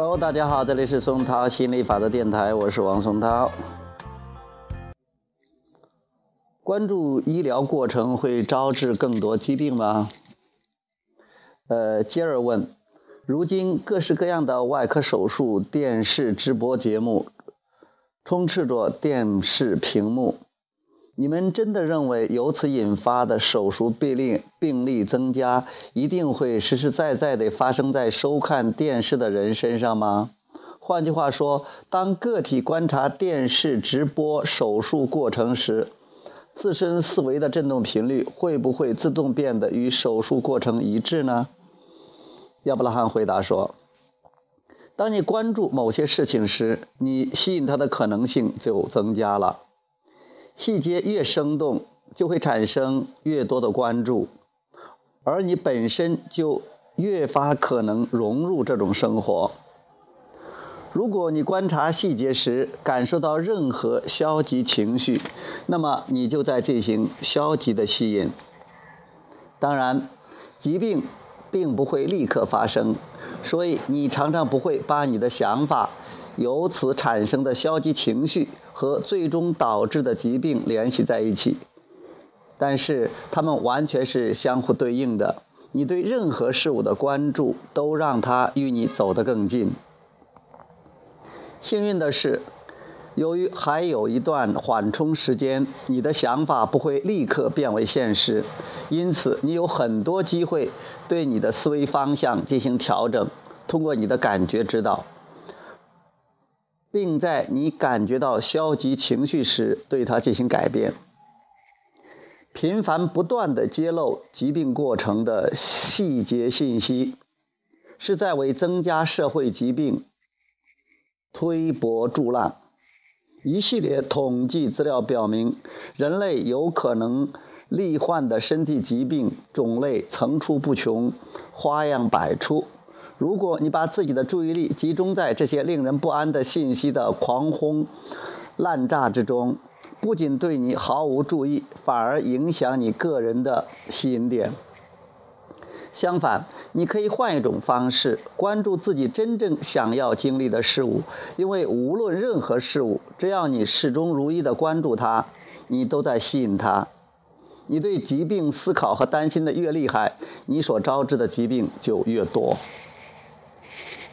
Hello，大家好，这里是松涛心理法则电台，我是王松涛。关注医疗过程会招致更多疾病吗？呃，接着问，如今各式各样的外科手术电视直播节目充斥着电视屏幕。你们真的认为由此引发的手术病例病例增加，一定会实实在在地发生在收看电视的人身上吗？换句话说，当个体观察电视直播手术过程时，自身思维的振动频率会不会自动变得与手术过程一致呢？亚伯拉罕回答说：“当你关注某些事情时，你吸引它的可能性就增加了。”细节越生动，就会产生越多的关注，而你本身就越发可能融入这种生活。如果你观察细节时感受到任何消极情绪，那么你就在进行消极的吸引。当然，疾病并不会立刻发生，所以你常常不会把你的想法。由此产生的消极情绪和最终导致的疾病联系在一起，但是它们完全是相互对应的。你对任何事物的关注，都让它与你走得更近。幸运的是，由于还有一段缓冲时间，你的想法不会立刻变为现实，因此你有很多机会对你的思维方向进行调整，通过你的感觉指导。并在你感觉到消极情绪时，对它进行改变。频繁不断的揭露疾病过程的细节信息，是在为增加社会疾病推波助澜。一系列统计资料表明，人类有可能罹患的身体疾病种类层出不穷，花样百出。如果你把自己的注意力集中在这些令人不安的信息的狂轰滥炸之中，不仅对你毫无注意，反而影响你个人的吸引点。相反，你可以换一种方式关注自己真正想要经历的事物，因为无论任何事物，只要你始终如一的关注它，你都在吸引它。你对疾病思考和担心的越厉害，你所招致的疾病就越多。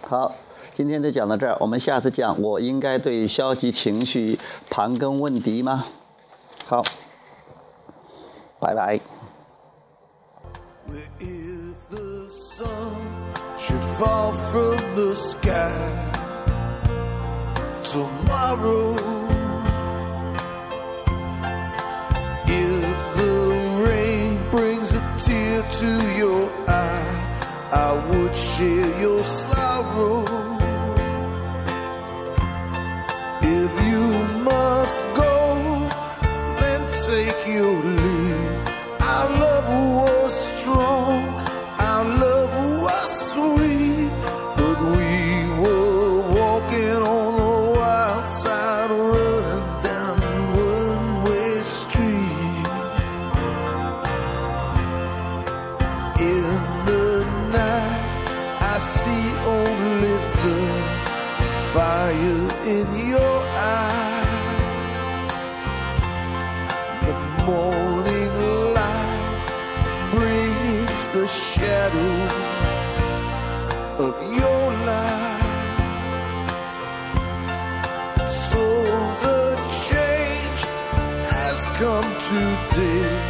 好，今天就讲到这儿。我们下次讲，我应该对消极情绪盘根问底吗？好，拜拜。sorrow in your eyes. The morning light brings the shadow of your life. So the change has come today.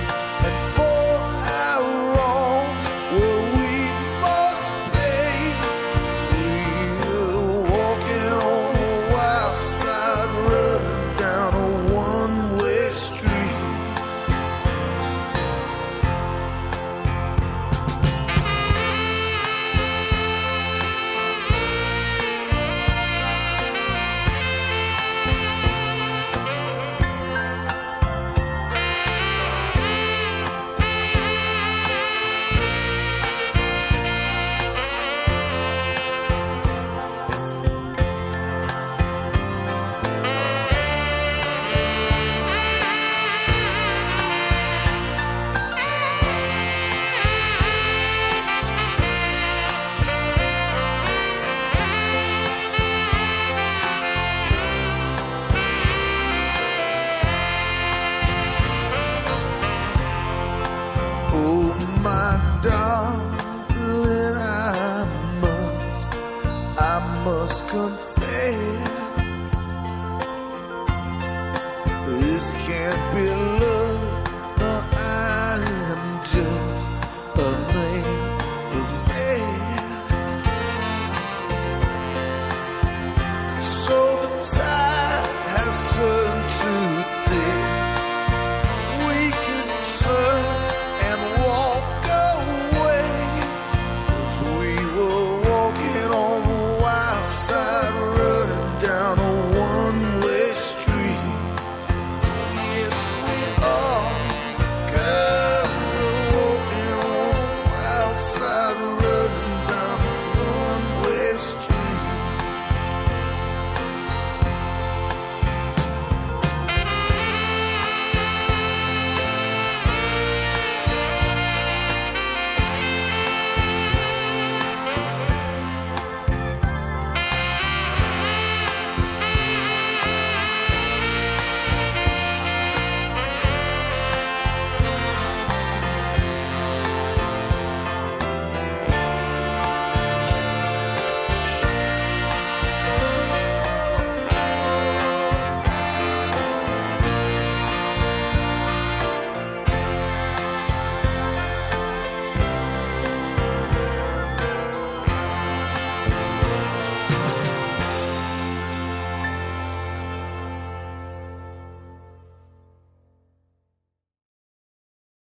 Confess, this can't be love.